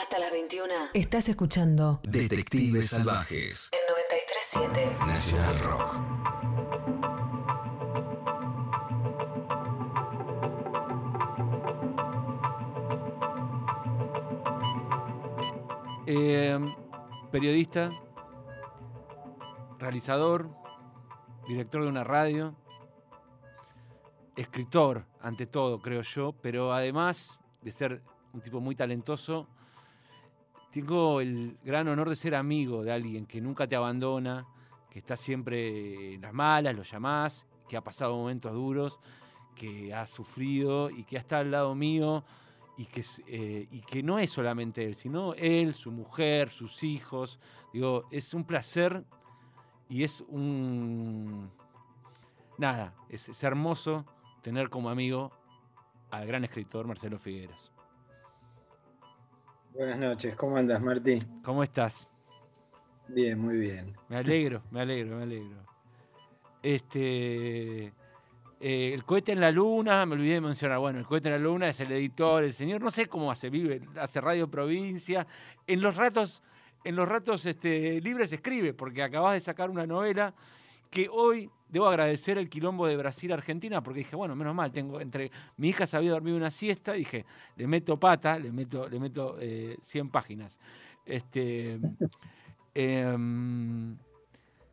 Hasta las 21. Estás escuchando Detectives Salvajes en 937 Nacional Rock. Eh, periodista, realizador, director de una radio, escritor ante todo, creo yo, pero además de ser un tipo muy talentoso, tengo el gran honor de ser amigo de alguien que nunca te abandona, que está siempre en las malas, lo llamás, que ha pasado momentos duros, que ha sufrido y que está al lado mío y que, eh, y que no es solamente él, sino él, su mujer, sus hijos. Digo, es un placer y es un... Nada, es, es hermoso tener como amigo al gran escritor Marcelo Figueras. Buenas noches, ¿cómo andas, Martí? ¿Cómo estás? Bien, muy bien. Me alegro, me alegro, me alegro. Este. eh, el cohete en la luna, me olvidé de mencionar. Bueno, el cohete en la luna es el editor, el señor, no sé cómo hace, vive, hace Radio Provincia. En los ratos, en los ratos este, libres escribe, porque acabas de sacar una novela que hoy debo agradecer el quilombo de Brasil-Argentina, porque dije, bueno, menos mal, tengo entre. Mi hija se había dormido una siesta, dije, le meto pata, le meto, le meto eh, 100 páginas. Este. em,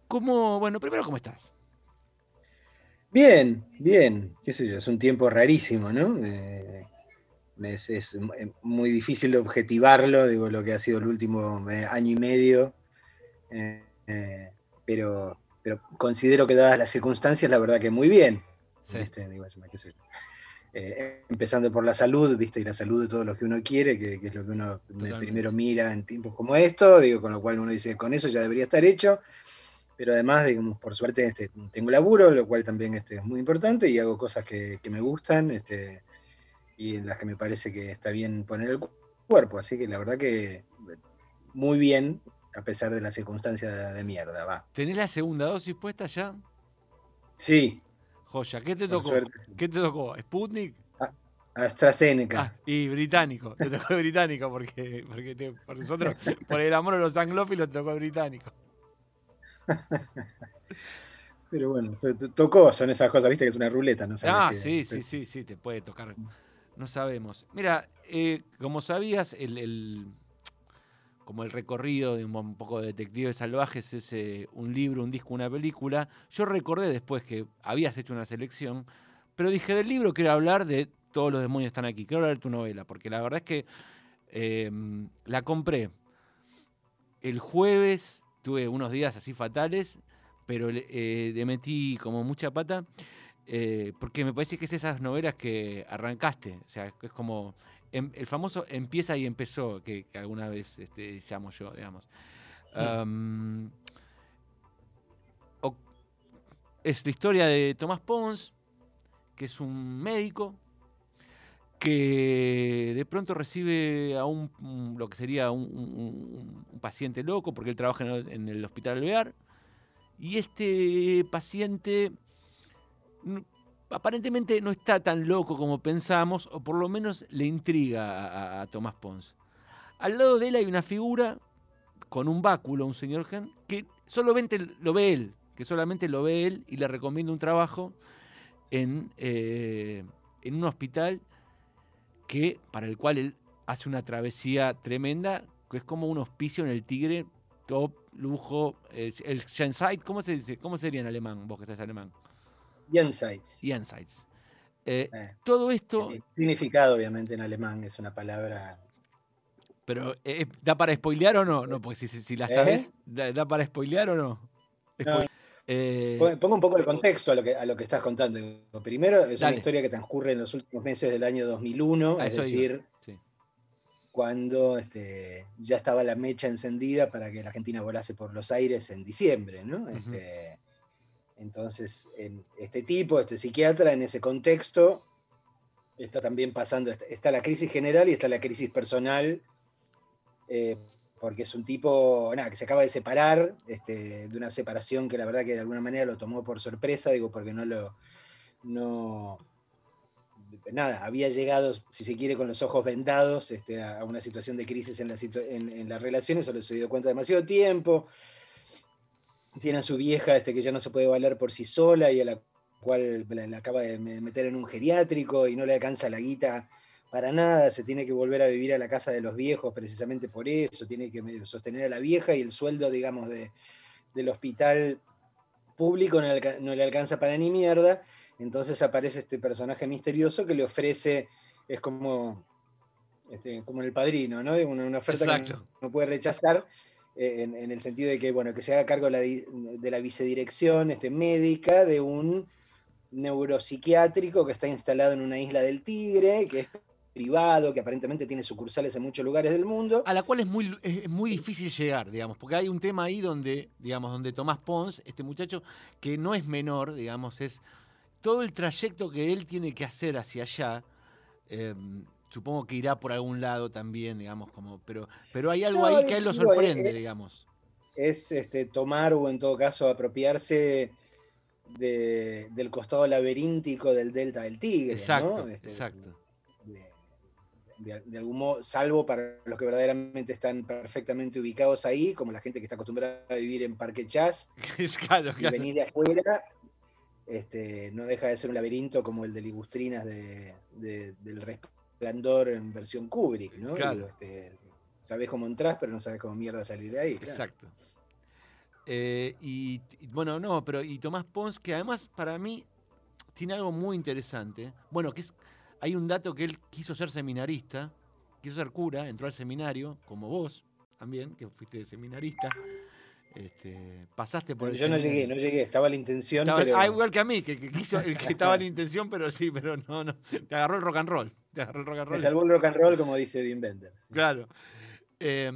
¿Cómo, bueno, primero, ¿cómo estás? Bien, bien, qué sé yo, es un tiempo rarísimo, ¿no? Eh, es, es eh, muy difícil objetivarlo, digo, lo que ha sido el último eh, año y medio, eh, eh, pero, pero considero que dadas las circunstancias, la verdad que muy bien. Yo. Eh, empezando por la salud, ¿viste? Y la salud de todo lo que uno quiere, que, que es lo que uno Totalmente. primero mira en tiempos como estos, digo, con lo cual uno dice, con eso ya debería estar hecho. Pero además, digamos, por suerte este, tengo laburo, lo cual también este, es muy importante, y hago cosas que, que me gustan este, y en las que me parece que está bien poner el cu- cuerpo. Así que la verdad que muy bien, a pesar de las circunstancias de, mierda, va. ¿Tenés la segunda dosis puesta ya? Sí, Joya, ¿qué te por tocó? suerte. ¿Qué te tocó? ¿Sputnik? AstraZeneca. Ah, y británico. Te tocó británico porque, porque te- por nosotros, por el amor a los anglófilos, te tocó el británico. Pero bueno, se tocó, son esas cosas, viste que es una ruleta, ¿no? sabes Ah, qué- sí, sí, sí, sí, te puede tocar. No sabemos. Mira, eh, como sabías, el, el- como el recorrido de un, poco de Detectives Salvajes es eh, un libro, un disco, una película. Yo recordé después que habías hecho una selección, pero dije, del libro quiero hablar de Todos los demonios están aquí, quiero hablar de tu novela, porque la verdad es que eh, la compré el jueves, tuve unos días así fatales, pero eh, le metí como mucha pata. Eh, porque me parece que es esas novelas que arrancaste, o sea, es como em- el famoso empieza y empezó, que, alguna vez este, llamo yo, digamos. Am, o- es la historia de Tomás Pons, que es un médico que de pronto recibe a un, lo que sería un, paciente loco, porque él trabaja en el, en el hospital alvear, y este paciente aparentemente no está tan loco como pensamos, o por lo menos le intriga a, Tomás Pons. Al lado de él hay una figura con un báculo, un señor Gen, que solamente lo ve él, que solamente lo ve él y le recomienda un trabajo en, eh, en un hospital que, para el cual él hace una travesía tremenda, que es como un hospicio en el Tigre, top, lujo, el Jenseits, ¿cómo se dice? ¿Cómo sería en alemán? Vos que estás alemán. Jenseits. Jenseits. Eh, Eh, todo esto, significado, obviamente, en alemán es una palabra. pero eh, ¿da para spoilear o no? No, porque si, si- si la sabes, ¿da, da para spoilear o no? No. Spoil- Pon- Pongo un poco de contexto a lo que, a lo que estás contando. Primero, es Dale. una historia que transcurre en los últimos meses del año 2001, A es decir, sí. cuando este, ya estaba la mecha encendida para que la Argentina volase por los aires en diciembre, ¿no? Este, entonces, en este tipo, este psiquiatra, en ese contexto, está también pasando, está, la crisis general y está la crisis personal, eh, porque es un tipo, que se acaba de separar, este, de una separación que la verdad que de alguna manera lo tomó por sorpresa, digo, porque no lo, no, nada, había llegado, si se quiere, con los ojos vendados este, a, una situación de crisis en, la en, las relaciones, solo se dio cuenta demasiado tiempo. Tiene a su vieja este, que ya no se puede valer por sí sola y a la cual la, acaba de meter en un geriátrico y no le alcanza la guita para nada, se tiene que volver a vivir a la casa de los viejos precisamente por eso, tiene que sostener a la vieja y el sueldo, digamos, de, del hospital público no le, alcanza para ni mierda, entonces aparece este personaje misterioso que le ofrece, es como, este, como el padrino, ¿no? Una, una oferta que no, puede rechazar. Eh, en, el sentido de que, bueno, que se haga cargo de la, vicedirección este, médica de un neuropsiquiátrico que está instalado en una isla del Tigre, que es privado, que aparentemente tiene sucursales en muchos lugares del mundo. A la cual es muy, es muy difícil llegar, digamos, porque hay un tema ahí donde, digamos, donde Tomás Pons, este muchacho, que no es menor, digamos, es todo el trayecto que él tiene que hacer hacia allá. Em, supongo que irá por algún lado también, digamos, como, pero, pero hay algo ahí que a él lo sorprende, digamos. Es este, tomar o en todo caso apropiarse del costado laberíntico del delta del Tigre. Exacto, este, exacto de, algún modo, salvo para los que verdaderamente están perfectamente ubicados ahí, como la gente que está acostumbrada a vivir en Parque Chas. claro, si venís de afuera, este, no deja de ser un laberinto como el de Ligustrinas de, del Resplandor en versión Kubrick, ¿no? Claro. Este, sabés cómo entras, pero no sabes cómo mierda salir de ahí. Exacto. Eh, y, bueno, no, pero y Tomás Pons, que además para mí tiene algo muy interesante. Bueno, que es hay un dato que él quiso ser seminarista, quiso ser cura, entró al seminario, como vos también, que fuiste seminarista. Este, pasaste por Yo no llegué, no llegué, estaba la intención. Ah, igual que a mí, que, quiso, el que estaba la intención, pero sí, pero no, no. Te agarró el rock and roll. Te agarró el rock and roll. Me salvó el rock and roll, como dice Wim Wenders. Claro. Eh,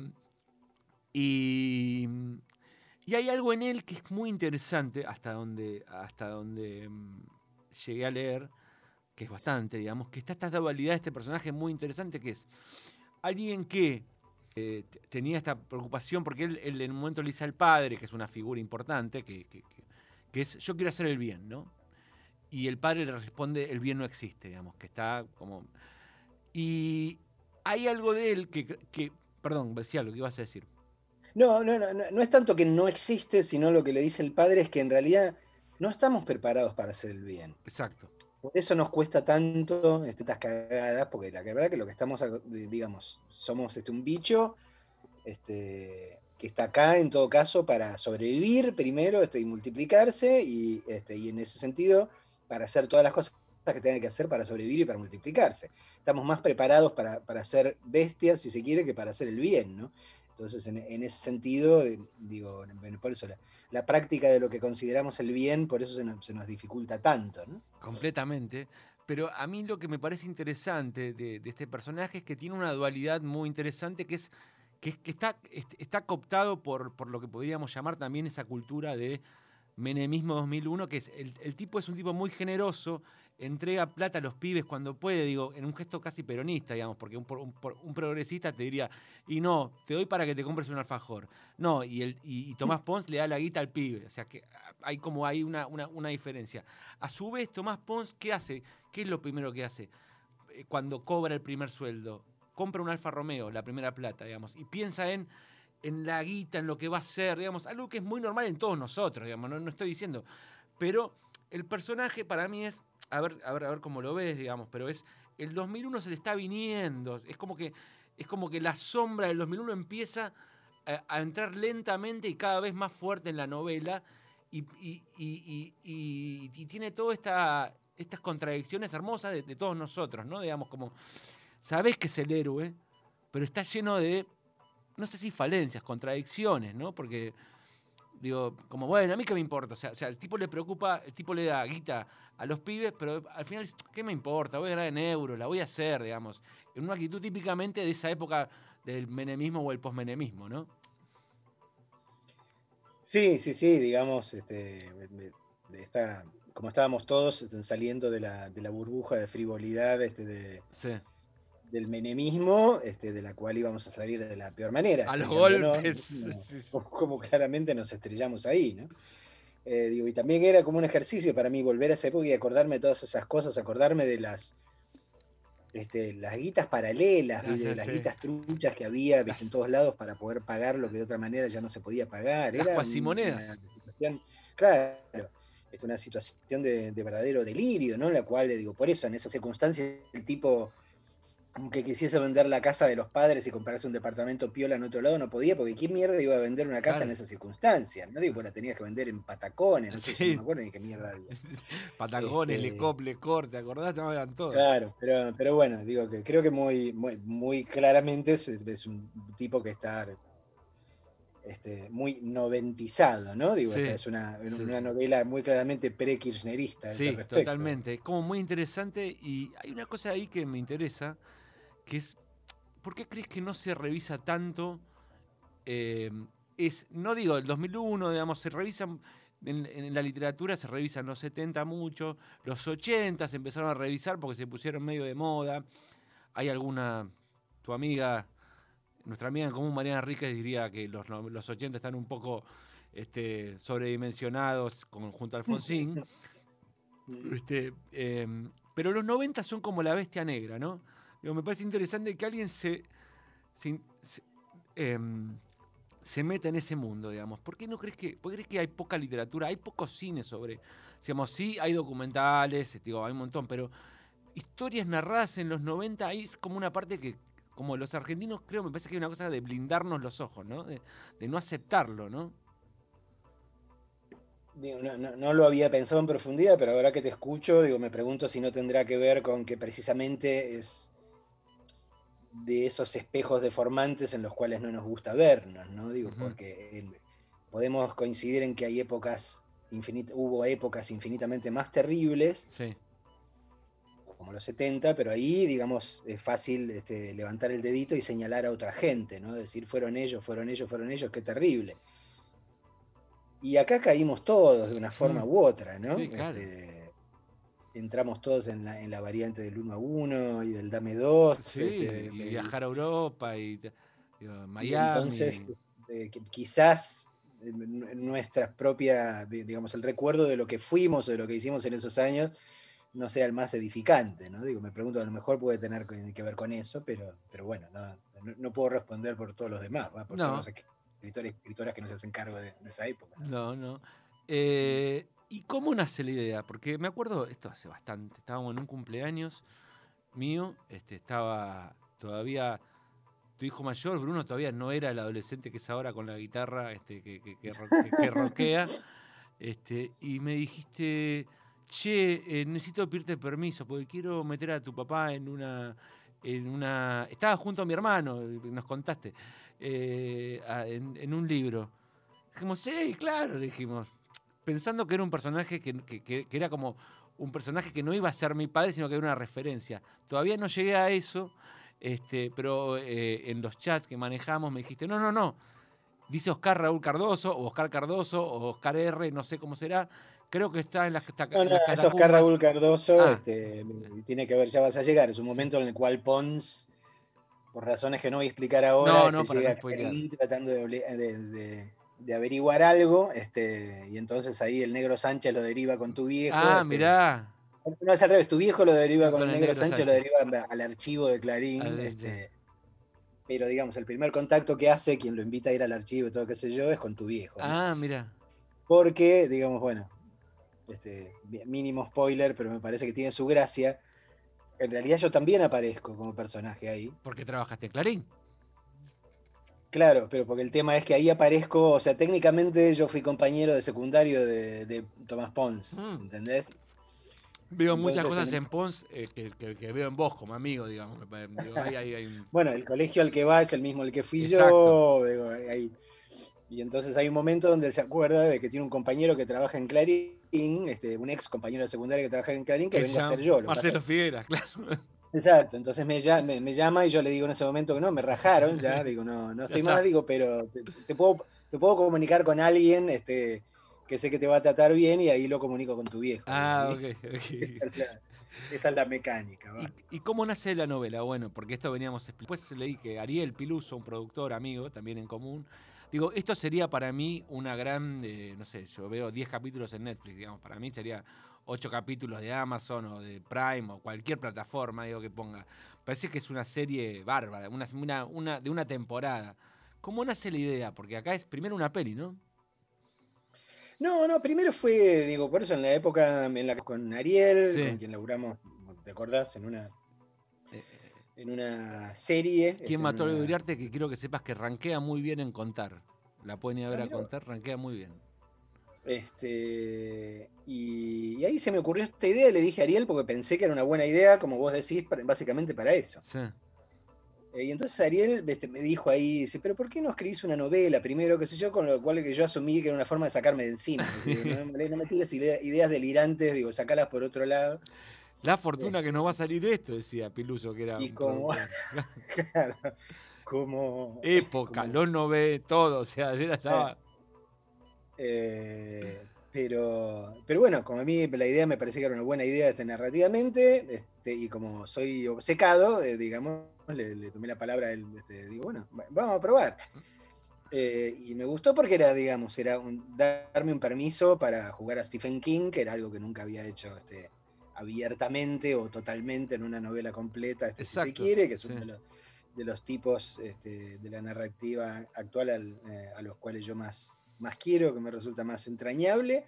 y, y, hay algo en él que es muy interesante, hasta donde, hasta donde mm, llegué a leer, que es bastante, digamos, que está esta dualidad de este personaje muy interesante, que es alguien que eh, tenía esta preocupación, porque él, en un momento le dice al padre, que es una figura importante, que, que, es, yo quiero hacer el bien, ¿no? Y el padre le responde, el bien no existe, digamos, que está como... Y hay algo de él que, que perdón, decía lo que ibas a decir. No, no, no, no es tanto que no existe, sino lo que le dice el padre es que en realidad no estamos preparados para hacer el bien. Exacto. Por eso nos cuesta tanto este, estas cagadas, porque la verdad que lo que estamos, digamos, somos este, un bicho este, que está acá en todo caso para sobrevivir primero este, y multiplicarse, y, este, y en ese sentido, para hacer todas las cosas que tenga que hacer para sobrevivir y para multiplicarse. Estamos más preparados para, para ser bestias, si se quiere, que para hacer el bien, ¿no? Entonces, en, ese sentido, eh, digo, por eso la, práctica de lo que consideramos el bien, por eso se nos, dificulta tanto. ¿no? Completamente. Pero a mí lo que me parece interesante de, este personaje es que tiene una dualidad muy interesante que es que, está, está cooptado por, por lo que podríamos llamar también esa cultura de menemismo 2001, que es el, el tipo es un tipo muy generoso, entrega plata a los pibes cuando puede, digo, en un gesto casi peronista, digamos, porque un, un, progresista te diría, y no, te doy para que te compres un alfajor. No, y, el, y, Tomás Pons le da la guita al pibe, o sea que hay como hay una, una, diferencia. A su vez, Tomás Pons, ¿qué hace? ¿Qué es lo primero que hace eh, cuando cobra el primer sueldo? Compra un Alfa Romeo, la primera plata, digamos, y piensa en en la guita, en lo que va a ser, digamos, algo que es muy normal en todos nosotros, digamos, no, no estoy diciendo. Pero el personaje para mí es a ver, a ver, a ver cómo lo ves, digamos, pero es el 2001 se le está viniendo, es como que es como que la sombra del 2001 empieza a, entrar lentamente y cada vez más fuerte en la novela y, tiene todas esta, estas contradicciones hermosas de, de, todos nosotros, ¿no? Digamos, como, sabes que es el héroe, pero está lleno de, no sé si falencias, contradicciones, ¿no? Porque digo, como bueno, a mí qué me importa, o sea, o sea, el tipo le preocupa, el tipo le da guita a los pibes, pero al final, ¿qué me importa? Voy a ganar en euros, la voy a hacer, digamos. En una actitud típicamente de esa época del menemismo o el posmenemismo, ¿no? Sí, sí, sí, digamos, este, como estábamos todos saliendo de la, burbuja de frivolidad este, del menemismo, este, de la cual íbamos a salir de la peor manera. A los golpes. como, claramente nos estrellamos ahí, ¿no? Eh, digo, y también era como un ejercicio para mí volver a esa época y acordarme de todas esas cosas, acordarme de las, este, las guitas paralelas, ya las guitas truchas que había ¿viste? en Las- todos lados para poder pagar lo que de otra manera ya no se podía pagar. Las Era cuasimonedas. una claro, es una situación de, de verdadero delirio, ¿no? La cual, digo, por eso, en esas circunstancias, el tipo, aunque quisiese vender la casa de los padres y comprarse un departamento piola en otro lado, no podía, porque ¿qué mierda iba a vender una casa Claro. en esas circunstancias? ¿no? Digo, pues la tenías que vender en patacones, no sé, Sí. no me acuerdo ni qué mierda había. Patagones, Este- Lecop, Lecor, ¿te acordás? No, eran todos. Claro, pero, pero bueno, digo que creo que muy, muy, muy claramente es, es un tipo que está este, muy noventizado, ¿no? Digo, Sí, es una, sí, una novela muy claramente pre-kirchnerista. Sí, totalmente. Es como muy interesante y hay una cosa ahí que me interesa, que es, ¿por qué crees que no se revisa tanto? eh, es, no digo el 2001, digamos, se revisan, en, en la literatura se revisan los 70 mucho, los 80 se empezaron a revisar porque se pusieron medio de moda. Hay alguna, tu amiga, nuestra amiga en común, Mariana Ríquez, diría que los, los 80 están un poco este, sobredimensionados con, junto a Alfonsín. Este, em, pero los 90 son como la bestia negra, ¿no? Digo, me parece interesante que alguien se, em, se meta en ese mundo, digamos. ¿Por qué no crees que, por crees que hay poca literatura, hay poco cine sobre, digamos, sí hay documentales, digo, hay un montón, pero historias narradas en los 90 ahí es como una parte que, como los argentinos, creo, me parece que hay una cosa de blindarnos los ojos, ¿no? De, no aceptarlo, ¿no? Digo, no, no- no lo había pensado en profundidad, pero ahora que te escucho, digo, me pregunto si no tendrá que ver con que precisamente es de esos espejos deformantes en los cuales no nos gusta vernos, ¿no? Digo, porque el- podemos coincidir en que hay épocas infinit- hubo épocas infinitamente más terribles, Sí. como los 70, pero ahí, digamos, es fácil este, levantar el dedito y señalar a otra gente, ¿no? Decir, fueron ellos, fueron ellos, fueron ellos, qué terrible. Y acá caímos todos de una forma Mm. u otra, ¿no? Sí, claro. Este, entramos todos en la, en la variante del 1 a 1 y del Dame 2. Sí, este, y viajar a Europa y, digo, y entonces, eh, que quizás eh, n- nuestra propia, di- digamos, el recuerdo de lo que fuimos o de lo que hicimos en esos años no sea el más edificante, ¿no? Digo, me pregunto, a lo mejor puede tener que ver con eso, pero, pero bueno, no, no- no puedo responder por todos los demás, ¿va? por No. todos los escritores y escritoras que no se hacen cargo de, de esa época. ¿no? No, no. Eh, ¿Y cómo nace la idea? Porque me acuerdo, esto hace bastante, estábamos en un cumpleaños mío, este, estaba todavía, tu hijo mayor, Bruno, todavía no era el adolescente que es ahora con la guitarra, este, que, que, que ro- que- que rockea, este, y me dijiste, che, eh, necesito pedirte permiso, porque quiero meter a tu papá en una... En una estaba junto a mi hermano, nos contaste, eh, en, en un libro. Dijimos, sí, claro, le dijimos. Pensando que era un personaje que, que- que- que era como un personaje que no iba a ser mi padre, sino que era una referencia. Todavía no llegué a eso, este, pero eh, en los chats que manejamos me dijiste, no, no, no. Dice Oscar Raúl Cardoso, o Oscar Cardoso, o Oscar R, no sé cómo será. Creo que está en las, No, en no, las es Oscar. Raúl Cardoso, Ah. este, tiene que ver, ya vas a llegar, es un momento en el cual Pons, por razones que no voy a explicar ahora, No, este, no, llega no a tratando de, obli- de- de- de averiguar algo, este, y entonces ahí el negro Sánchez lo deriva con tu viejo. Ah, este, mirá. No, es al revés, tu viejo lo deriva Con con, el el negro, negro Sánchez, lo deriva al archivo de Clarín. Al- este, pero digamos, el primer contacto que hace, quien lo invita a ir al archivo y todo qué sé yo, es con tu viejo. Ah, mira. Porque, digamos, bueno, este, mínimo spoiler, pero me parece que tiene su gracia. En realidad yo también aparezco como personaje ahí. Porque trabajaste en Clarín. Claro, pero porque el tema es que ahí aparezco, o sea, técnicamente yo fui compañero de secundario de, de Tomás Pons, Mm. ¿entendés? Veo muchas Entonces, cosas en- Pons eh, que, que- que veo en vos como amigo, digamos. digo, Bueno, el colegio al que va es el mismo al que fui Exacto. yo. digo, y entonces hay un momento donde él se acuerda de que tiene un compañero que trabaja en Clarín, este, un ex compañero de secundaria que trabaja en Clarín, que, vengo a ser yo. Marcelo Figuera, claro. Exacto, entonces me, me, me llama y yo le digo en ese momento que no, me rajaron, ya, digo, no, no estoy más, digo, pero te, te puedo, te puedo comunicar con alguien este, que sé que te va a tratar bien y ahí lo comunico con tu viejo. Ah, ¿sí? ok. ok. Esa es la, esa es la mecánica. ¿va? ¿Y, y cómo nace la novela? Bueno, porque esto veníamos. Después leí que Ariel Piluso, un productor amigo, también en común. Digo, esto sería para mí una gran. eh, no sé, yo veo 10 capítulos en Netflix, digamos. Para mí sería ocho capítulos de Amazon o de Prime o cualquier plataforma, digo que ponga. Parece que es una serie bárbara, una, una, una, de una temporada. ¿Cómo nace la idea? Porque acá es primero una peli, ¿no? No, no, primero fue, digo, por eso en la época en la con Ariel, Sí. con quien laburamos, ¿te acordás? En una, Eh, en una serie. este, ¿Quién en mató a una- Uriarte? Que quiero que sepas que rankea muy bien en contar. La pueden ir a ver a contar, rankea muy bien. Este, y, y ahí se me ocurrió esta idea, le dije a Ariel porque pensé que era una buena idea, como vos decís, para- básicamente para eso. Sí. Eh, y entonces Ariel este, me dijo ahí, dice, pero ¿por qué no escribís una novela primero, qué sé yo? Con lo cual que yo asumí que era una forma de sacarme de encima. Digo, no, no me tires idea- ideas delirantes, digo, sacalas por otro lado. La fortuna que nos va a salir de esto, decía Piluso, que era Y como-. Claro, como... época, como- los nove, todo, o sea, era- estaba... Eh, pero, pero bueno, como a mí la idea me parecía que era una buena idea este, narrativamente, este, y como soy obcecado, eh, digamos, le, le tomé la palabra a él, este, digo, bueno, va- vamos a probar. Eh, y me gustó porque era, digamos, era un- darme un permiso para jugar a Stephen King, que era algo que nunca había hecho este, abiertamente o totalmente en una novela completa, este, si se Exacto, quiere, que es uno de los, de los tipos este, de la narrativa actual al- eh, a los cuales yo más, más quiero, que me resulta más entrañable.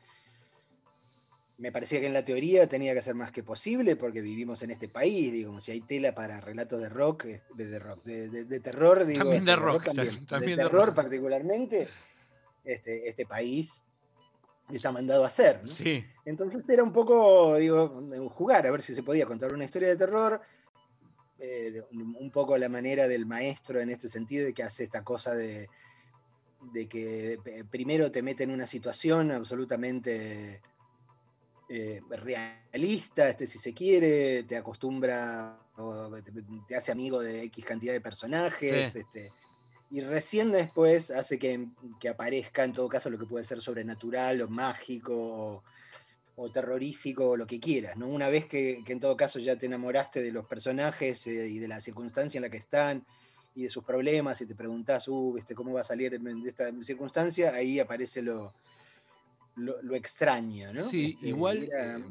Me parecía que en la teoría tenía que ser más que posible porque vivimos en este país, digo, si hay tela para relatos de rock, eh, de, de rock, de, de- de terror, digo, También de este, rock, también, también de de terror rock. particularmente, este, este país está mandado a hacer. ¿no? Sí, Entonces era un poco, digo, jugar, a ver si se podía contar una historia de terror. eh, un poco la manera del maestro en este sentido, de que hace esta cosa de, de que eh, primero te mete en una situación absolutamente eh, realista, este, si se quiere, te acostumbra, o te, te hace amigo de X cantidad de personajes. Sí. Este, y recién después hace que, que aparezca en todo caso lo que puede ser sobrenatural o mágico o, o terrorífico o lo que quieras. ¿no? Una vez que, que en todo caso ya te enamoraste de los personajes eh, y de la circunstancia en la que están y de sus problemas y te preguntás, uh, ¿viste, ¿cómo va a salir de esta circunstancia? Ahí aparece lo, lo, lo extraño, ¿no? Sí, Este, igual, era eh,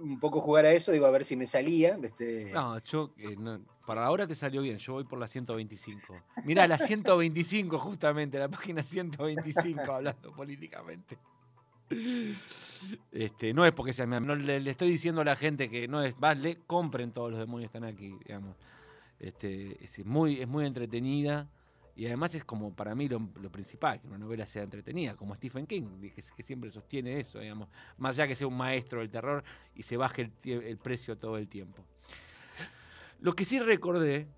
un poco jugar a eso, digo, a ver si me salía. Este, no, yo, eh, no, para ahora te salió bien, yo voy por la 125. Mirá, la 125 justamente, la página 125 hablando políticamente. Este, no es porque sea mi- no le, le estoy diciendo a la gente que no es, vas, le compren todos los demonios están aquí, digamos. Este, es muy, es muy entretenida y además es como para mí lo, principal, que una novela sea entretenida, como Stephen King, que, siempre sostiene eso, digamos, más allá que sea un maestro del terror y se baje el precio todo el tiempo. Lo que sí recordé,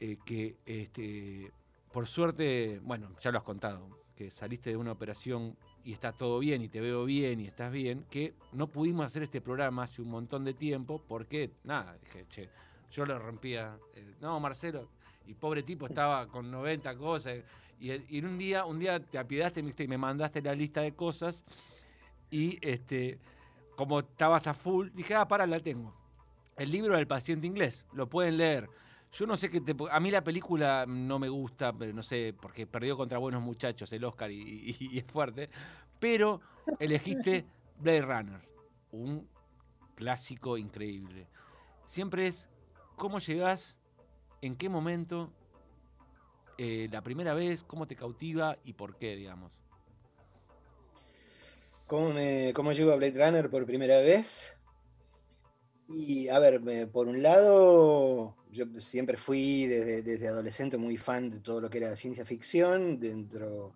eh, que este, por suerte, bueno, ya lo has contado, que saliste de una operación y está todo bien y te veo bien y estás bien, que no pudimos hacer este programa hace un montón de tiempo porque, nada, dije, che, yo lo rompía. eh, no, Marcelo, y pobre tipo estaba con 90 cosas. Y, y en un día, un día te apiedaste ¿viste? y me mandaste la lista de cosas y este, como estabas a full, dije, ah, para, la tengo. El libro del paciente inglés, lo pueden leer. Yo no sé qué te. A mí la película no me gusta, pero no sé, porque perdió contra buenos muchachos el Oscar y, y- y es fuerte. Pero elegiste Blade Runner, un clásico increíble. Siempre es cómo llegás, en qué momento, eh, la primera vez, cómo te cautiva y por qué, digamos. ¿Cómo, me, ¿Cómo llego a Blade Runner por primera vez? Y a ver, por un lado, yo siempre fui desde, desde adolescente muy fan de todo lo que era ciencia ficción, dentro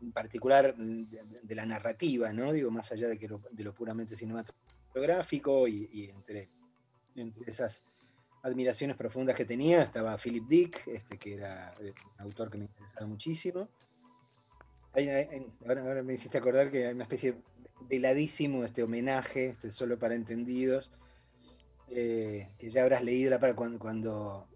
en particular de, de la narrativa, ¿no? Digo, más allá de, que lo, de lo puramente cinematográfico y, y entre, entre esas admiraciones profundas que tenía estaba Philip Dick, este, que era eh, un autor que me interesaba muchísimo. Ahora, me hiciste acordar que hay una especie de veladísimo este homenaje, este, solo para entendidos, eh, ya habrás leído la cuando, cuando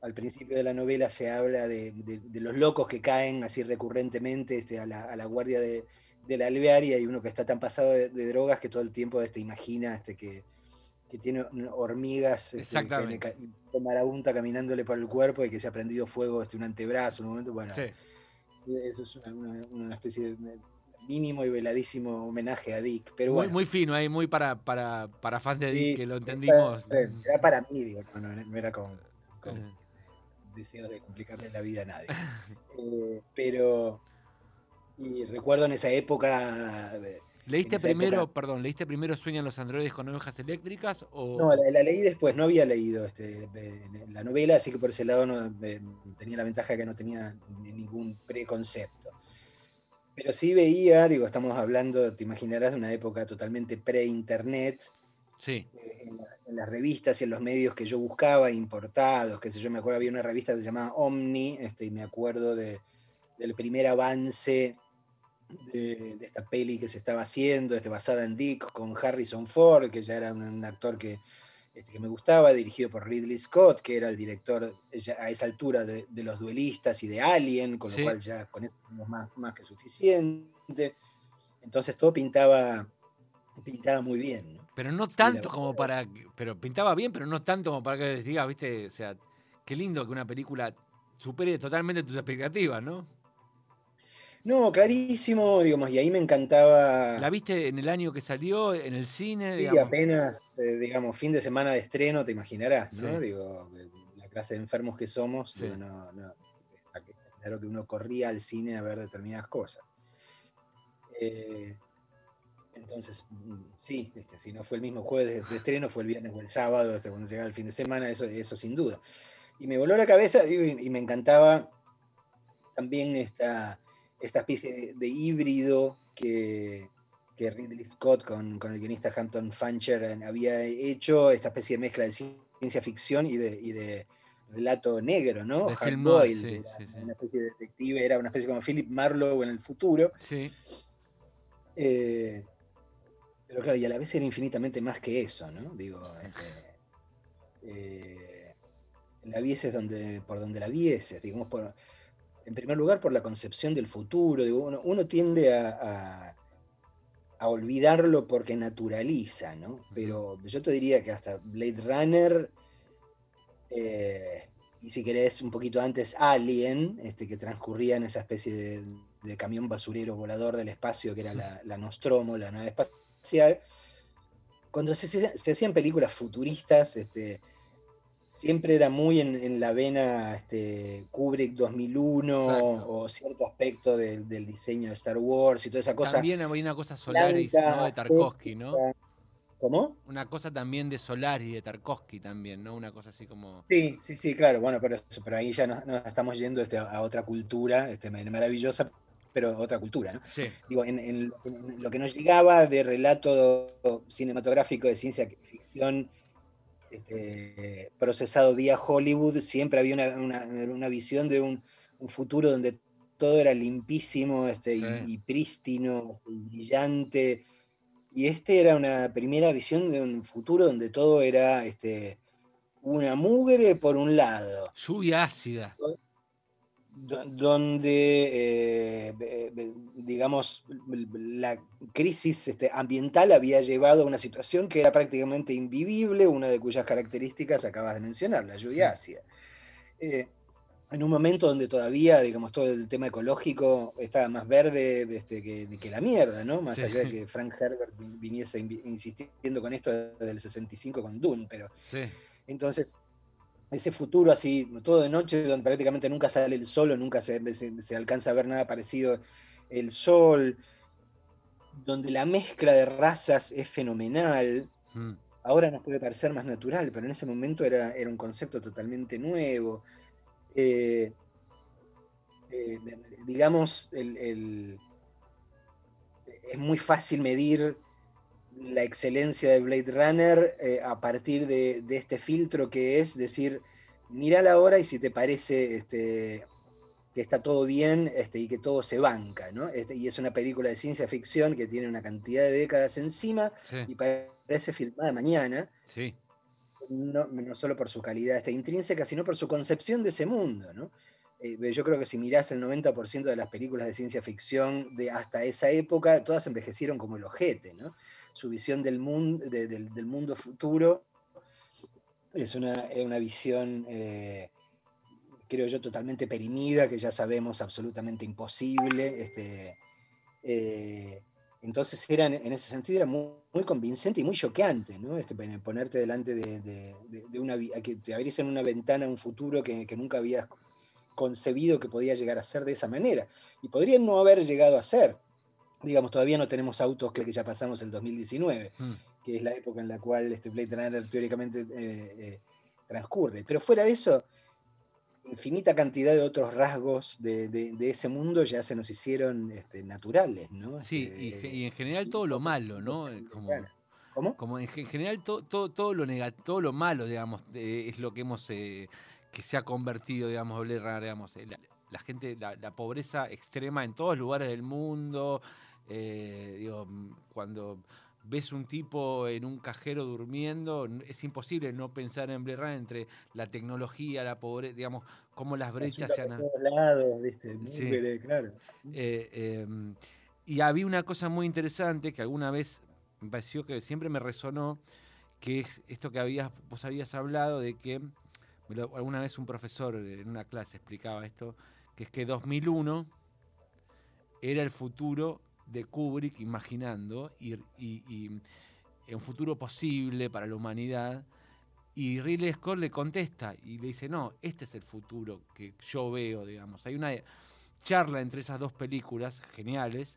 al principio de la novela se habla de, de- los locos que caen así recurrentemente este, a, la, a la guardia de, de la alvearia y uno que está tan pasado de drogas que todo el tiempo este, imagina este, que, que tiene hormigas este, Exactamente. con marabunta caminándole por el cuerpo y que se ha prendido fuego este, un antebrazo, un momento, bueno, Sí. eso es una, especie de. mínimo y veladísimo homenaje a Dick. Pero muy, bueno, muy fino ahí, muy para, para, para fans de sí, Dick, que lo entendimos. Era para mí, digo, no, era con, con deseos de complicarle la vida a nadie. Eh, pero, y recuerdo en esa época, eh, ¿Leíste primero, época- perdón, ¿leíste primero Sueñan los androides con ovejas eléctricas? O... no, la, la leí después, no había leído este, la novela, así que por ese lado no, tenía la ventaja de que no tenía ni- ningún preconcepto. Pero sí veía, digo, estamos hablando, te imaginarás, de una época totalmente pre-internet, Sí, eh, en, la- en las revistas y en los medios que yo buscaba, importados, que sé yo, me acuerdo, había una revista que se llamaba Omni, este, y me acuerdo de- del primer avance de, de esta peli que se estaba haciendo, este, basada en Dick, con Harrison Ford, que ya era un, un actor que, este, que me gustaba, dirigido por Ridley Scott, que era el director ya a esa altura de, de Los Duelistas y de Alien, con Sí. lo cual ya con eso teníamos más, más que suficiente. Entonces todo pintaba, pintaba muy bien. ¿no? pero no tanto como para. Pero pintaba bien, pero no tanto como para que digas, viste, o sea, qué lindo que una película supere totalmente tus expectativas, ¿no? No, clarísimo, digamos, y ahí me encantaba. ¿La viste en el año que salió, en el cine? Sí, digamos? apenas, eh, digamos, fin de semana de estreno, te imaginarás, ¿no? Sí. Digo, la clase de enfermos que somos, Sí. digo, no, no, claro que uno corría al cine a ver determinadas cosas. Eh, entonces, mm, sí, este, si no fue el mismo jueves de, estreno, fue el viernes o el sábado, este, cuando llegaba el fin de semana, eso, eso sin duda. Y me voló la cabeza digo, y, y me encantaba también esta, esta especie de, de híbrido que, que Ridley Scott con, con el guionista Hampton Fancher había hecho, esta especie de mezcla de ciencia ficción y de, y de relato negro, ¿no? De Hard sí, era sí, sí. una especie de detective, era una especie como Philip Marlowe en el futuro. Sí, eh, pero claro, y a la vez era infinitamente más que eso, ¿no? Digo, este, eh, la vieses donde, por donde la vieses, digamos, por, en primer lugar por la concepción del futuro, digo, uno, uno tiende a, a- a olvidarlo porque naturaliza, ¿no? Pero yo te diría que hasta Blade Runner, eh, y si querés un poquito antes Alien, este, que transcurría en esa especie de, de camión basurero volador del espacio que era la, la Nostromo, la nave espacial, cuando se, se- se hacían películas futuristas, este, siempre era muy en, en la vena este, Kubrick 2001 Exacto. o cierto aspecto del, del diseño de Star Wars y toda esa cosa. también había una cosa Solaris, blanca, ¿no? De Tarkovsky, ¿no? ¿Cómo? Una cosa también de Solaris, de Tarkovsky también, ¿no? Una cosa así como... Sí, sí, sí, claro, bueno, pero, pero ahí ya nos, nos estamos yendo este, a otra cultura este, maravillosa, pero otra cultura, ¿no? Sí, Digo, en, en- en lo que nos llegaba de relato cinematográfico de ciencia ficción este, procesado vía Hollywood, siempre había una, una- una visión de un, un futuro donde todo era limpísimo este, y, prístino, este, y brillante. Y este era una primera visión de un futuro donde todo era este, una mugre por un lado, lluvia ácida. Do- donde, eh, digamos, la crisis este, ambiental había llevado a una situación que era prácticamente invivible, una de cuyas características acabas de mencionar, la lluvia ácida. Eh, en un momento donde todavía, digamos, todo el tema ecológico estaba más verde este, que, que la mierda, ¿no? Más Sí. allá de que Frank Herbert vi- viniese insistiendo con esto desde el 65 con Dune, pero Sí, entonces, ese futuro así, todo de noche, donde prácticamente nunca sale el sol o nunca se, se- se alcanza a ver nada parecido el sol, donde la mezcla de razas es fenomenal. mm, Ahora nos puede parecer más natural, pero en ese momento era, era un concepto totalmente nuevo. Eh, eh, digamos, el- el- es muy fácil medir la excelencia de Blade Runner eh, a partir de, de este filtro que es decir, mírala ahora y si te parece este, que está todo bien este, y que todo se banca, ¿no? Este, y es una película de ciencia ficción que tiene una cantidad de décadas encima sí, y parece filmada mañana, sí. no, no solo por su calidad intrínseca, sino por su concepción de ese mundo, ¿no? Eh, yo creo que si mirás el 90% de las películas de ciencia ficción de hasta esa época, todas envejecieron como el ojete, ¿no? Su visión del mundo, del, mundo futuro es una, una visión, eh, creo yo, totalmente perimida, que ya sabemos absolutamente imposible. Este, Eh, entonces eran, en ese sentido era muy, convincente y muy choqueante, ¿no? Este, ponerte delante de, una que te abriesen una ventana un futuro que, nunca habías concebido que podía llegar a ser de esa manera. Y podría no haber llegado a ser. Digamos, todavía no tenemos autos que, ya pasamos el 2019, hmm. que es la época en la cual este Blade Runner teóricamente eh, eh, transcurre. Pero fuera de eso, infinita cantidad de otros rasgos de, ese mundo ya se nos hicieron este, naturales, ¿no? Sí, este, y, en general todo lo malo, ¿no? Como, ¿Cómo? Como en general todo, todo, lo negativo, todo lo malo, digamos, es lo que hemos, eh, que se ha convertido, digamos, digamos, eh, la, gente, la, pobreza extrema en todos lugares del mundo, eh, digo, cuando ves un tipo en un cajero durmiendo, es imposible no pensar en Blade entre la tecnología, la pobreza, digamos, cómo las brechas se han... lados, ¿viste? Sí. claro. Eh, em, y había una cosa muy interesante que alguna vez me pareció que siempre me resonó, que es esto que habías, vos habías hablado de que, alguna vez un profesor en una clase explicaba esto, que es que 2001 era el futuro de Kubrick imaginando y, un futuro posible para la humanidad. Y Ridley Scott le contesta y le dice, no, este es el futuro que yo veo, digamos. Hay una charla entre esas dos películas geniales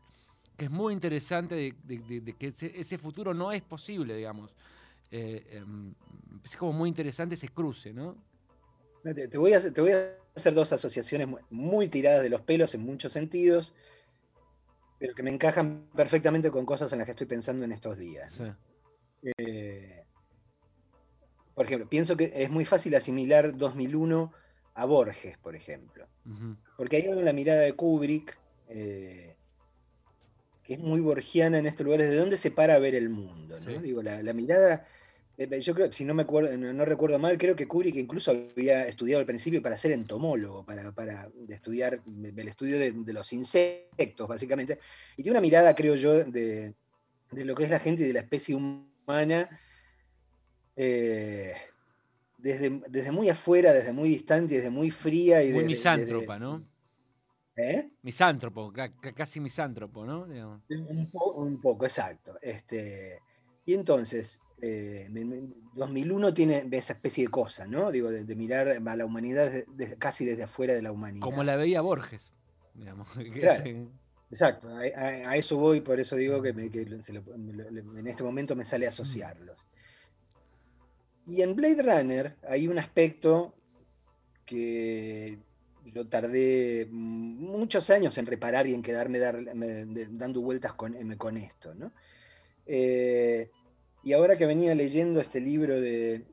que es muy interesante de, que ese, futuro no es posible, digamos. Eh, em, es como muy interesante ese cruce, ¿no? Te, voy a, te voy a hacer dos asociaciones muy tiradas de los pelos en muchos sentidos pero que me encajan perfectamente con cosas en las que estoy pensando en estos días. Eh, por ejemplo, pienso que es muy fácil asimilar 2001 a Borges, por ejemplo. Porque hay una mirada de Kubrick eh, que es muy borgiana en estos lugares, de dónde se para a ver el mundo. Digo, la, la mirada yo creo, si no me acuerdo, no, recuerdo mal, creo que Kubrick incluso había estudiado al principio para ser entomólogo, para, para estudiar el estudio de, los insectos, básicamente. Y tiene una mirada, creo yo, de, lo que es la gente y de la especie humana eh, desde, desde, muy afuera, desde muy distante, desde muy fría. Y muy misántropa, ¿no? ¿Eh? Misántropo, casi misántropo, ¿no? Un, un, poco, exacto. Este, y entonces, 2001 eh, tiene esa especie de cosa, ¿no? Digo, de, mirar a la humanidad casi desde afuera de la humanidad. Como la veía Borges, digamos. Exacto, a, eso voy, por eso digo que, en este momento me sale asociarlos. Y en Blade Runner hay un aspecto que yo tardé muchos años en reparar y en quedarme dando vueltas con, con esto, ¿no? Eh, y ahora que venía leyendo este libro de,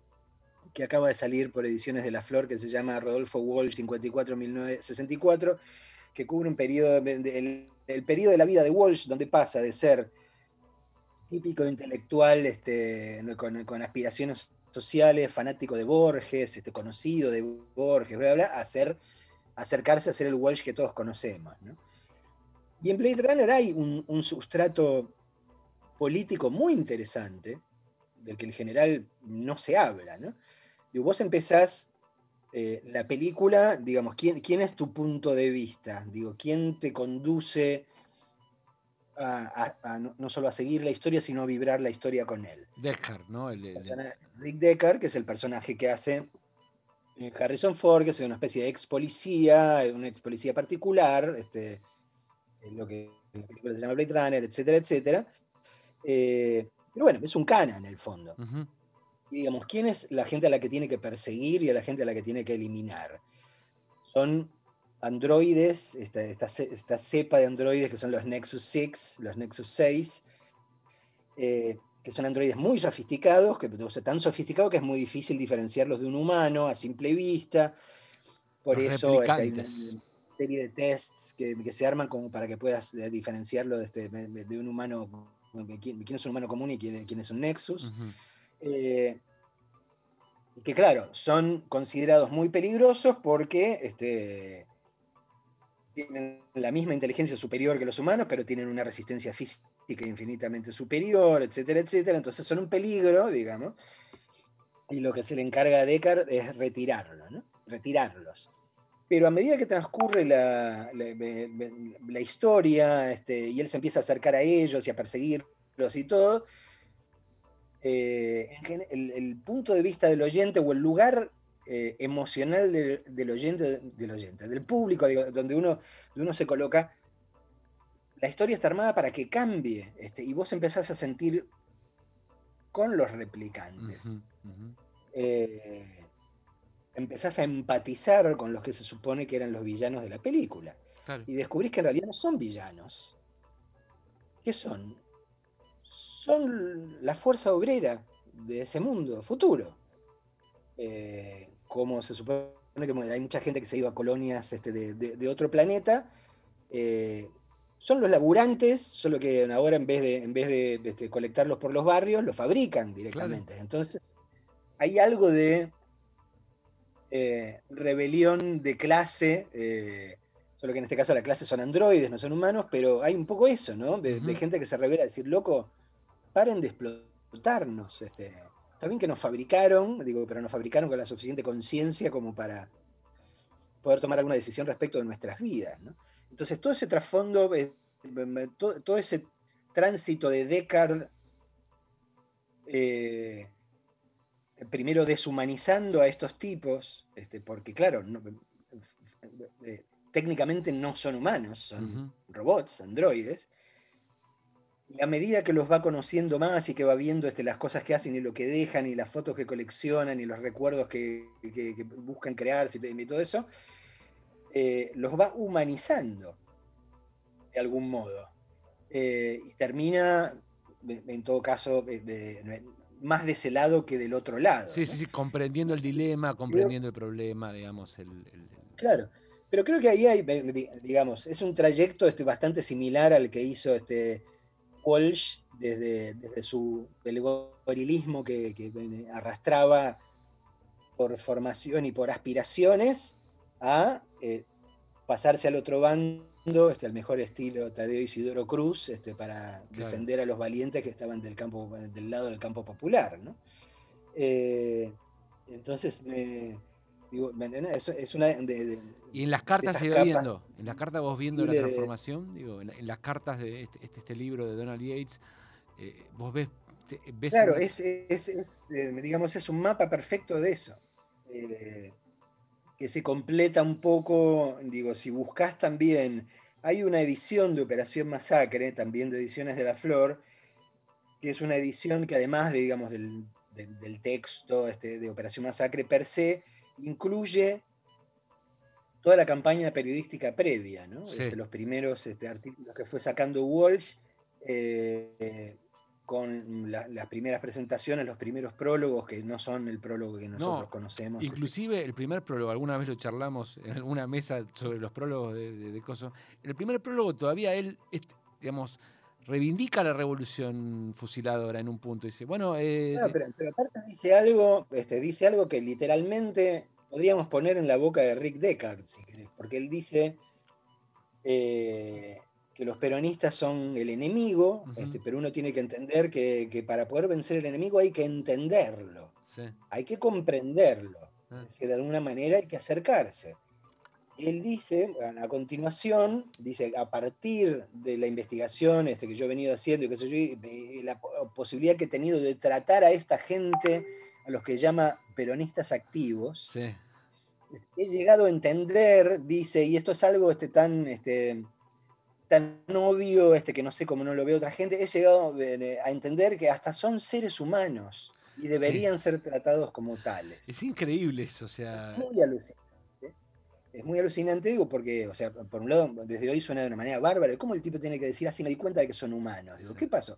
que acaba de salir por Ediciones de la Flor, que se llama Rodolfo Walsh 54-1964, que cubre un periodo, el, periodo de la vida de Walsh, donde pasa de ser típico intelectual este, con, aspiraciones sociales, fanático de Borges, este, conocido de Borges, bla, bla, a ser, acercarse a ser el Walsh que todos conocemos. Y en Blade Runner hay un sustrato político muy interesante, del que en general no se habla. ¿no? vos empezás eh, la película, digamos, ¿quién, ¿quién, es tu punto de vista? Digo, ¿quién te conduce a, no, solo a seguir la historia, sino a vibrar la historia con él? Deckard, ¿no? Rick Deckard, que es el personaje que hace eh, Harrison Ford, que es una especie de ex policía, una ex policía particular, este, lo que se llama Blade Runner, etcétera, etcétera. Eh, pero bueno, es un cana en el fondo. Y digamos, ¿quién es la gente a la que tiene que perseguir y a la gente a la que tiene que eliminar? Son androides, esta, esta, cepa de androides que son los Nexus 6, los Nexus 6, eh, que son androides muy sofisticados, que tan sofisticados que es muy difícil diferenciarlos de un humano a simple vista. Por eso hay una serie de tests que, se arman como para que puedas eh, diferenciarlo de, este, de un humano quién, es un humano común y quién, es un Nexus. Eh, que claro, son considerados muy peligrosos porque este, tienen la misma inteligencia superior que los humanos, pero tienen una resistencia física infinitamente superior, etcétera, etcétera. Entonces son un peligro, digamos. Y lo que se le encarga a Deckard es retirarlo, ¿no? Retirarlos. Pero a medida que transcurre la, la, historia este, y él se empieza a acercar a ellos y a perseguirlos y todo, eh, el, punto de vista del oyente o el lugar eh, emocional del, oyente, del oyente, del público, donde uno, uno se coloca, la historia está armada para que cambie este, y vos empezás a sentir con los replicantes. Eh, empezás a empatizar con los que se supone que eran los villanos de la película. Y descubrís que en realidad no son villanos. ¿Qué son? Son la fuerza obrera de ese mundo futuro. Eh, como se supone que hay mucha gente que se ha ido a colonias este, de, otro planeta. Eh, son los laburantes, solo que ahora en vez de, en vez de este, colectarlos por los barrios, los fabrican directamente. Entonces, hay algo de eh, rebelión de clase, eh, solo que en este caso la clase son androides, no son humanos, pero hay un poco eso, ¿no? De, gente que se revela a decir, loco, paren de explotarnos. Este, está bien que nos fabricaron, digo, pero nos fabricaron con la suficiente conciencia como para poder tomar alguna decisión respecto de nuestras vidas, ¿no? Entonces, todo ese trasfondo, eh, todo, ese tránsito de Descartes primero deshumanizando a estos tipos, este, porque claro, eh, técnicamente no son humanos, son robots, androides, y a medida que los va conociendo más y que va viendo este, las cosas que hacen y lo que dejan y las fotos que coleccionan y los recuerdos que, buscan crearse y todo eso, eh, los va humanizando de algún modo. Eh, y termina, en todo caso, de, más de ese lado que del otro lado. Sí, sí, sí, comprendiendo el dilema, comprendiendo el problema, digamos. El, Claro, pero creo que ahí hay, digamos, es un trayecto este, bastante similar al que hizo este Walsh desde, su el gorilismo que, arrastraba por formación y por aspiraciones a eh, pasarse al otro bando este, al mejor estilo Tadeo Isidoro Cruz, este, para defender a los valientes que estaban del, campo, del lado del campo popular. Eh, entonces, digo, es, una... y en las cartas se viendo, en las cartas vos viendo la transformación, digo, en, las cartas de este, este, este, libro de Donald Yates, eh, vos ves... claro, es, es, eh, digamos, es un mapa perfecto de eso que se completa un poco, digo, si buscas también, hay una edición de Operación Masacre, también de Ediciones de la Flor, que es una edición que además de, digamos, del, texto este, de Operación Masacre per se, incluye toda la campaña periodística previa, ¿no? Este, los primeros este, artículos que fue sacando Walsh, eh, con las primeras presentaciones, los primeros prólogos, que no son el prólogo que nosotros conocemos. Inclusive el primer prólogo, alguna vez lo charlamos en alguna mesa sobre los prólogos de, de, El primer prólogo todavía él, digamos, reivindica la revolución fusiladora en un punto. Dice, bueno. Eh, pero, aparte dice algo, este, dice algo que literalmente podríamos poner en la boca de Rick Deckard, si querés, porque él dice. Eh, que los peronistas son el enemigo, este, pero uno tiene que entender que, para poder vencer el enemigo hay que entenderlo, hay que comprenderlo, ah. de alguna manera hay que acercarse. Él dice, a continuación, dice, a partir de la investigación este, que yo he venido haciendo y, sé yo, la posibilidad que he tenido de tratar a esta gente, a los que llama peronistas activos, he llegado a entender, dice, y esto es algo este, tan... Este, tan obvio este, que no sé cómo no lo ve otra gente, he llegado eh, a entender que hasta son seres humanos y deberían ser tratados como tales. Es increíble eso, o sea. Es muy alucinante. Es muy alucinante, digo, porque, o sea, por un lado, desde hoy suena de una manera bárbara. ¿Cómo el tipo tiene que decir así? Me di cuenta de que son humanos. Digo, ¿qué pasó?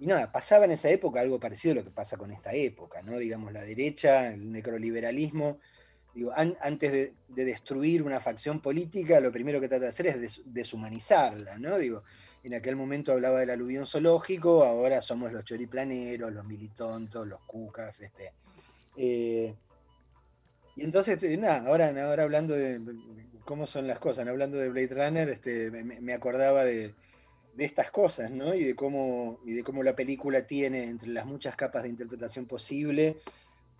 Y nada, pasaba en esa época algo parecido a lo que pasa con esta época, ¿no? Digamos, la derecha, el necroliberalismo, antes de, destruir una facción política, lo primero que trata de hacer es deshumanizarla, ¿no? Digo, en aquel momento hablaba del aluvión zoológico, ahora somos los choriplaneros, los militontos, los cucas, este. Eh, y entonces, eh, nada, ahora, ahora hablando de cómo son las cosas, hablando de Blade Runner, este, me, acordaba de, estas cosas, ¿no? Y de cómo, y de cómo la película tiene, entre las muchas capas de interpretación posible,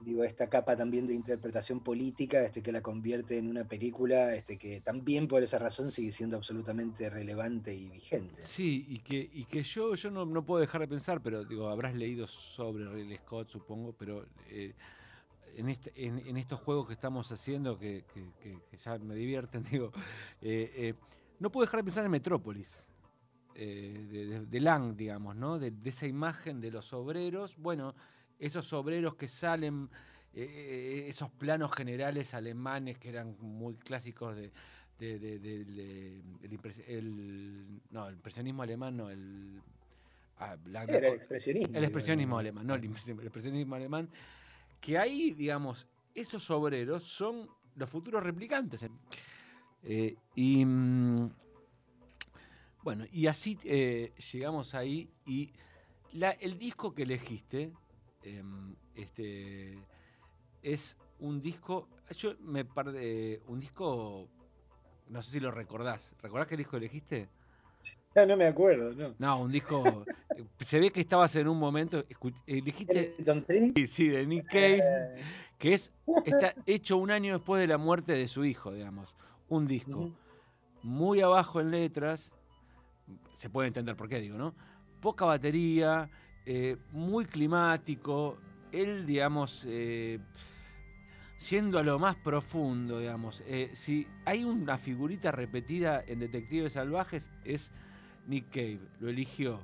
digo, esta capa también de interpretación política este, que la convierte en una película este, que también por esa razón sigue siendo absolutamente relevante y vigente. Sí, y que, y que yo, yo no, no puedo dejar de pensar, pero digo, habrás leído sobre Ridley Scott, supongo, pero eh, en, este, en, estos juegos que estamos haciendo, que, que- ya me divierten, digo, eh, eh, no puedo dejar de pensar en Metrópolis. de Lang, digamos, ¿no? De, de esa imagen de los obreros, bueno, esos obreros que salen, eh, esos planos generales alemanes que eran muy clásicos de, el, no, el impresionismo alemán, no, el, ah, la- la Era el expresionismo. alemán, no el expresionismo alemán, que ahí, digamos, esos obreros son los futuros replicantes. Eh, y mm, bueno, y así eh, llegamos ahí y la- el disco que elegiste em, este, es un disco, yo me eh, un disco, no sé si lo recordás, ¿recordás qué disco elegiste? Ah, no me acuerdo, ¿no. No, un disco, eh, se ve que estabas en un momento, elegiste, Trinity. sí, sí, de Nick Cave, que es, está hecho un año después de la muerte de su hijo, digamos, un disco muy abajo en letras, se puede entender por qué digo, ¿no? Poca batería, eh, muy climático, él, digamos, eh, yendo a lo más profundo, digamos. eh, si hay una figurita repetida en Detectives Salvajes, es Nick Cave, lo eligió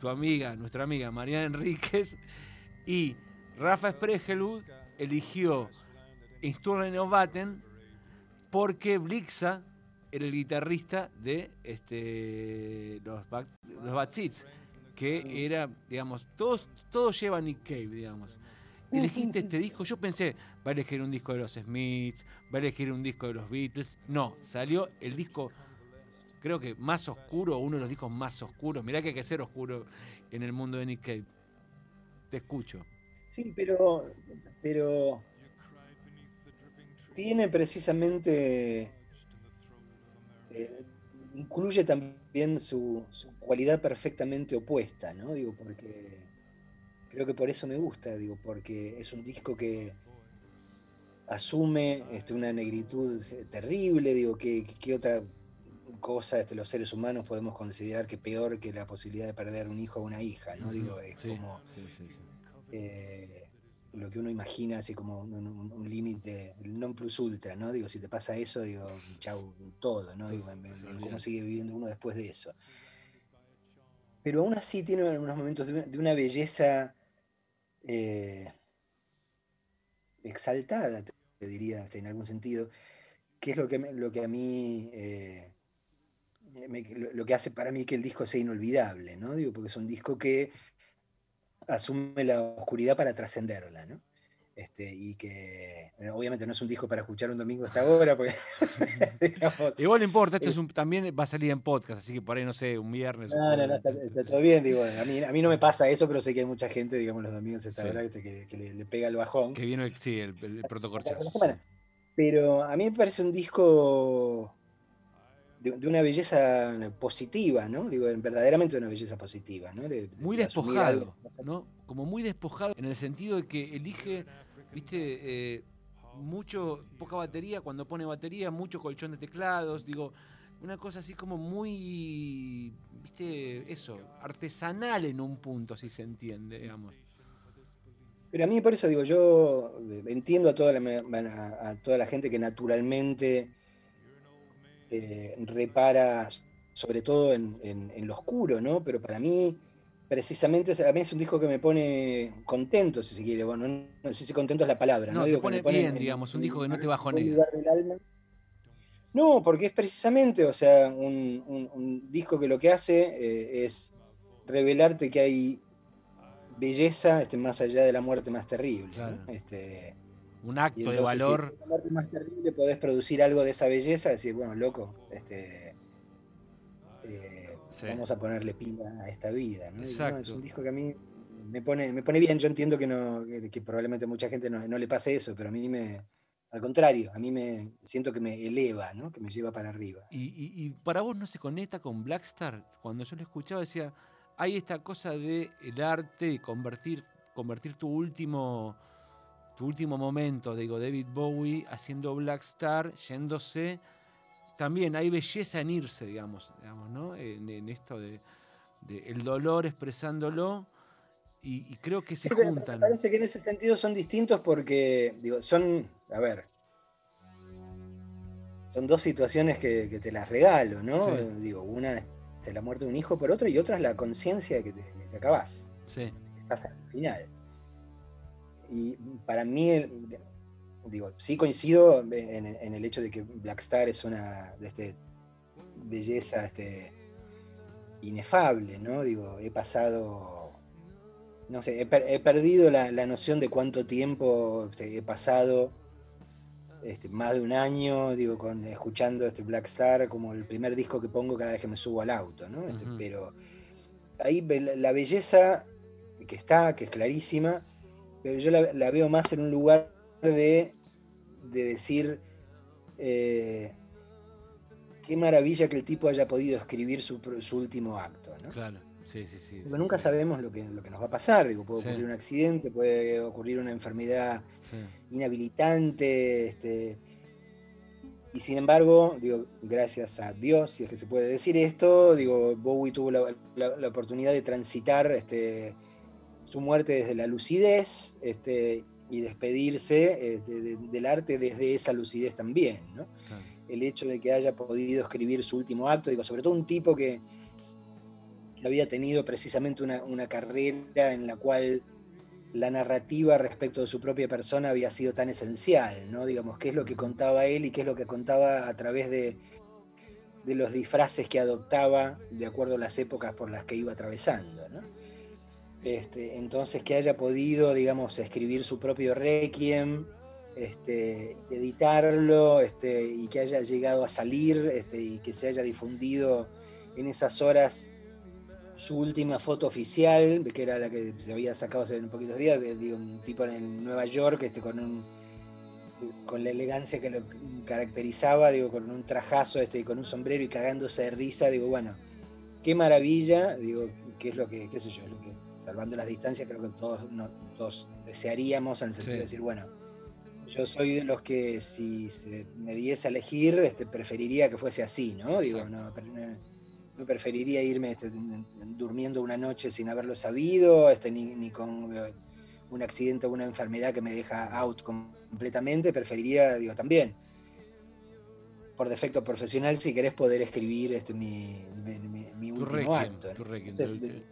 tu amiga, nuestra amiga Mariana Enríquez, y Rafa Spregelwood eligió Insturren of Batten porque Blixa era el guitarrista de este, los, los Bad Seeds, que era, digamos, todos, todos llevan Nick Cave, digamos. Elegiste este disco, yo pensé, va a elegir un disco de los Smiths, va a elegir un disco de los Beatles. No, salió el disco, creo que más oscuro, uno de los discos más oscuros. Mirá que hay que ser oscuro en el mundo de Nick Cave. Te escucho. Sí, pero, pero tiene precisamente, eh, incluye también su, su cualidad perfectamente opuesta, ¿no? Digo, porque creo que por eso me gusta, digo, porque es un disco que asume este, una negritud terrible, digo, que, que otra cosa este, los seres humanos podemos considerar que peor que la posibilidad de perder un hijo o una hija, ¿no? Digo, es Sí, como sí, sí, sí. eh, lo que uno imagina así como un, un- un límite, non plus ultra, ¿no? Digo, si te pasa eso, digo, chau, todo, ¿no? Digo, ¿cómo sigue viviendo uno después de eso? Pero aún así tiene unos momentos de una, belleza eh, exaltada, te, diría, en algún sentido, que es lo que, lo que a mí, eh, lo que hace para mí que el disco sea inolvidable, ¿no? Digo, porque es un disco que asume la oscuridad para trascenderla, ¿no? Este, y que bueno, obviamente no es un disco para escuchar un domingo hasta ahora, porque digamos, Igual no importa, esto Eh, es un- también va a salir en podcast, así que por ahí, no sé, un viernes. un no, no, no, jueves. está, está todo bien, digo, a mí, a mí no me pasa eso, pero sé que hay mucha gente, digamos, los domingos hasta Sí. ahora que, que le, le pega el bajón. Que viene, el- sí, el, el protocorchazo. Pero a mí me parece un disco de, de una belleza positiva, ¿no? Digo, verdaderamente una belleza positiva, ¿no? De- de- Muy despojado, ¿no? Como muy despojado en el sentido de que elige, viste, eh, mucho, poca batería, cuando pone batería, mucho colchón de teclados, digo, una cosa así como muy, viste, eso, artesanal en un punto, si se entiende, digamos. Pero a mí por eso digo, yo eh, entiendo a toda la, a, toda la gente que naturalmente eh, repara sobre todo en- en lo oscuro, ¿no? Pero para mí, precisamente, a mí es un disco que me pone contento, si se quiere. Bueno, no, no sé si contento es la palabra, ¿no? No, te Digo, que me pone bien, en- digamos, un disco que no te bajonea. lugar del alma. No, porque es precisamente, o sea, un, un- un disco que lo que hace eh, es revelarte que hay belleza este, más allá de la muerte más terrible. ¿no? Este, Un acto de entonces, si valor. en la muerte más terrible podés producir algo de esa belleza, decir, bueno, loco, este, Sí. vamos a ponerle pila a esta vida. ¿no? No, es Exacto. un disco que a mí me pone, me pone bien. Yo entiendo que, no, que, que probablemente a mucha gente no, no le pase eso, pero a mí me, al contrario, a mí me siento que me eleva, ¿no? que me lleva para arriba. Y, y- y para vos no se conecta con Blackstar. Cuando yo lo escuchaba decía, hay esta cosa de el arte, de convertir, convertir tu último, tu último momento, digo, David Bowie haciendo Black Star, yéndose. También hay belleza en irse, digamos, digamos ¿no? En, esto de, el dolor expresándolo. Y, creo que se juntan. Me parece que en ese sentido son distintos porque, digo, son, a ver, son dos situaciones que, te las regalo, ¿no? Digo, una es la muerte de un hijo por otro y otra es la conciencia que, te, que acabás. Sí. Estás al final. Y para mí, digo, sí coincido en, el hecho de que Black Star es una de este, belleza este, inefable, ¿no? Digo, he pasado, no sé, he, perdido la, noción de cuánto tiempo este, he pasado, este, más de un año, digo, con, escuchando este Black Star como el primer disco que pongo cada vez que me subo al auto, ¿no? Este, pero ahí la belleza que está, que es clarísima, pero yo la, veo más en un lugar de, decir, eh, qué maravilla que el tipo haya podido escribir su, último acto. ¿no? Claro, sí, sí, sí. Porque nunca sabemos lo que, lo que nos va a pasar. Digo, puede ocurrir un accidente, puede ocurrir una enfermedad inhabilitante. Este, y sin embargo, digo, gracias a Dios, si es que se puede decir esto, digo, Bowie tuvo la, oportunidad de transitar este, su muerte desde la lucidez este, y despedirse eh, del arte desde esa lucidez también. El hecho de que haya podido escribir su último acto, digo, sobre todo un tipo que, había tenido precisamente una, carrera en la cual la narrativa respecto de su propia persona había sido tan esencial, ¿no? Digamos, qué es lo que contaba él y qué es lo que contaba a través de, de los disfraces que adoptaba de acuerdo a las épocas por las que iba atravesando, ¿no? Este, entonces que haya podido, digamos, escribir su propio requiem, este, editarlo este, y que haya llegado a salir y que se haya difundido en esas horas su última foto oficial, que era la que se había sacado hace un poquitos días, de, un tipo en Nueva York con, un, con la elegancia que lo caracterizaba, digo, con un trajazo este, y con un sombrero y cagándose de risa, digo, bueno, qué maravilla, digo, qué es lo que, qué sé yo, lo que salvando las distancias, creo que todos, desearíamos en el sentido de decir, bueno, yo soy de los que si me diese a elegir, este, preferiría que fuese así, ¿no? Digo, no, no, preferiría irme este, durmiendo una noche sin haberlo sabido, este, ni, con eh, un accidente o una enfermedad que me deja out completamente, preferiría, digo, también, por defecto profesional, si querés poder escribir este, mi, último acto.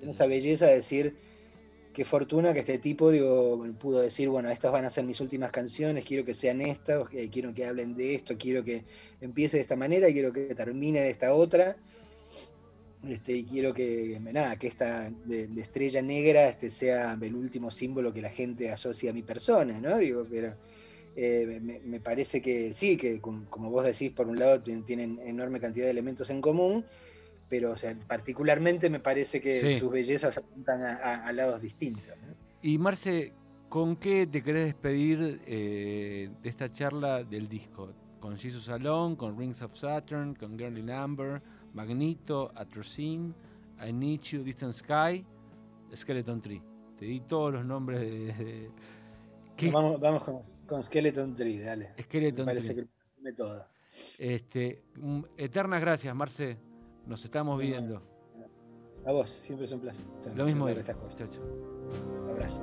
esa belleza de decir, qué fortuna que este tipo digo, pudo decir, bueno, estas van a ser mis últimas canciones, quiero que sean estas, eh, quiero que hablen de esto, quiero que empiece de esta manera, quiero que termine de esta otra. Este, y quiero que, nada, que esta de, estrella negra este, sea el último símbolo que la gente asocia a mi persona, ¿no? Digo, pero eh, me, parece que sí, que como vos decís, por un lado tienen enorme cantidad de elementos en común, pero o sea, particularmente me parece que sus bellezas apuntan a, lados distintos. Y Marce, ¿con qué te querés despedir eh, de esta charla del disco? ¿Con Jesus Alone, con Rings of Saturn, con Girl in Amber, Magnito, Atrocine, I Need You, Distant Sky, Skeleton Tree? Te di todos los nombres de... Vamos, con, Skeleton Tree, dale. Skeleton me parece que me toda. Este, eternas gracias, Marce. Nos estamos viendo. A vos, siempre es un placer. Lo mismo. Chao, chao. Abrazo.